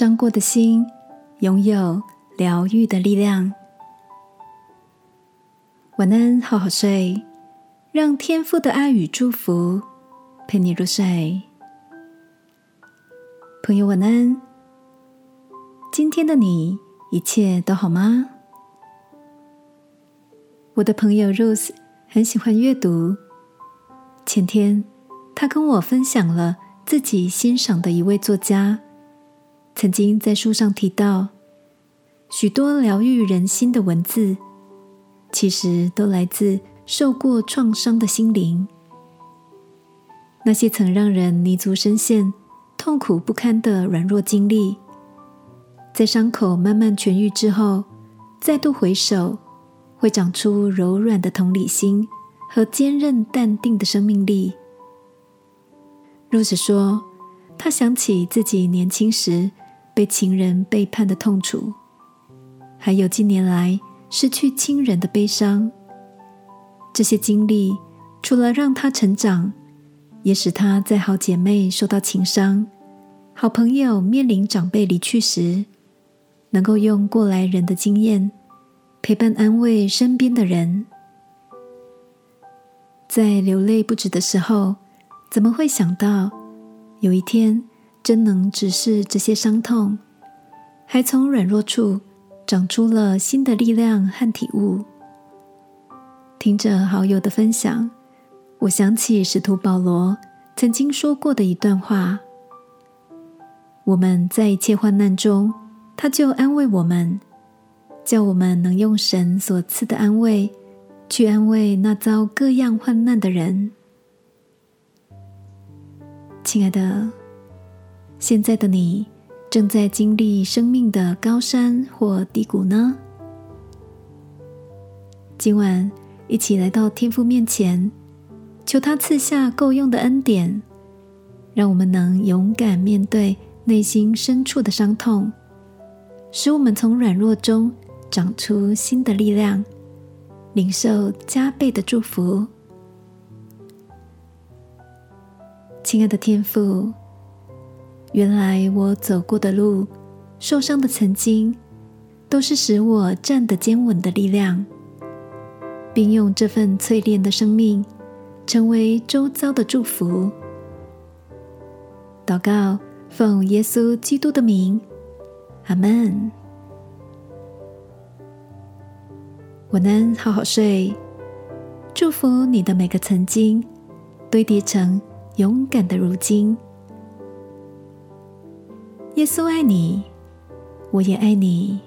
伤过的心拥有疗愈的力量。晚安，好好睡，让天父的爱与祝福陪你入睡。朋友，晚安。今天的你一切都好吗？我的朋友 Rose 很喜欢阅读。前天，他跟我分享了自己欣赏的一位作家，曾经在书上提到，许多疗愈人心的文字，其实都来自受过创伤的心灵。那些曾让人泥足深陷、痛苦不堪的软弱经历，在伤口慢慢痊愈之后，再度回首。会长出柔软的同理心和坚韧淡定的生命力。若是说：“她想起自己年轻时被情人背叛的痛楚，还有近年来失去亲人的悲伤。这些经历除了让她成长，也使她在好姐妹受到情伤、好朋友面临长辈离去时，能够用过来人的经验。”陪伴安慰身边的人，在流泪不止的时候，怎么会想到有一天真能直视这些伤痛，还从软弱处长出了新的力量和体悟？听着好友的分享，我想起使徒保罗曾经说过的一段话：“我们在一切患难中，他就安慰我们。”叫我们能用神所赐的安慰，去安慰那遭各样患难的人。亲爱的，现在的你正在经历生命的高山或低谷呢？今晚一起来到天父面前，求他赐下够用的恩典，让我们能勇敢面对内心深处的伤痛，使我们从软弱中。长出新的力量，领受加倍的祝福。亲爱的天父，原来我走过的路、受伤的曾经，都是使我站得坚稳的力量，并用这份淬炼的生命，成为周遭的祝福。祷告，奉耶稣基督的名，阿门。晚安，好好睡。祝福你的每个曾经堆叠成勇敢的如今。耶稣爱你，我也爱你。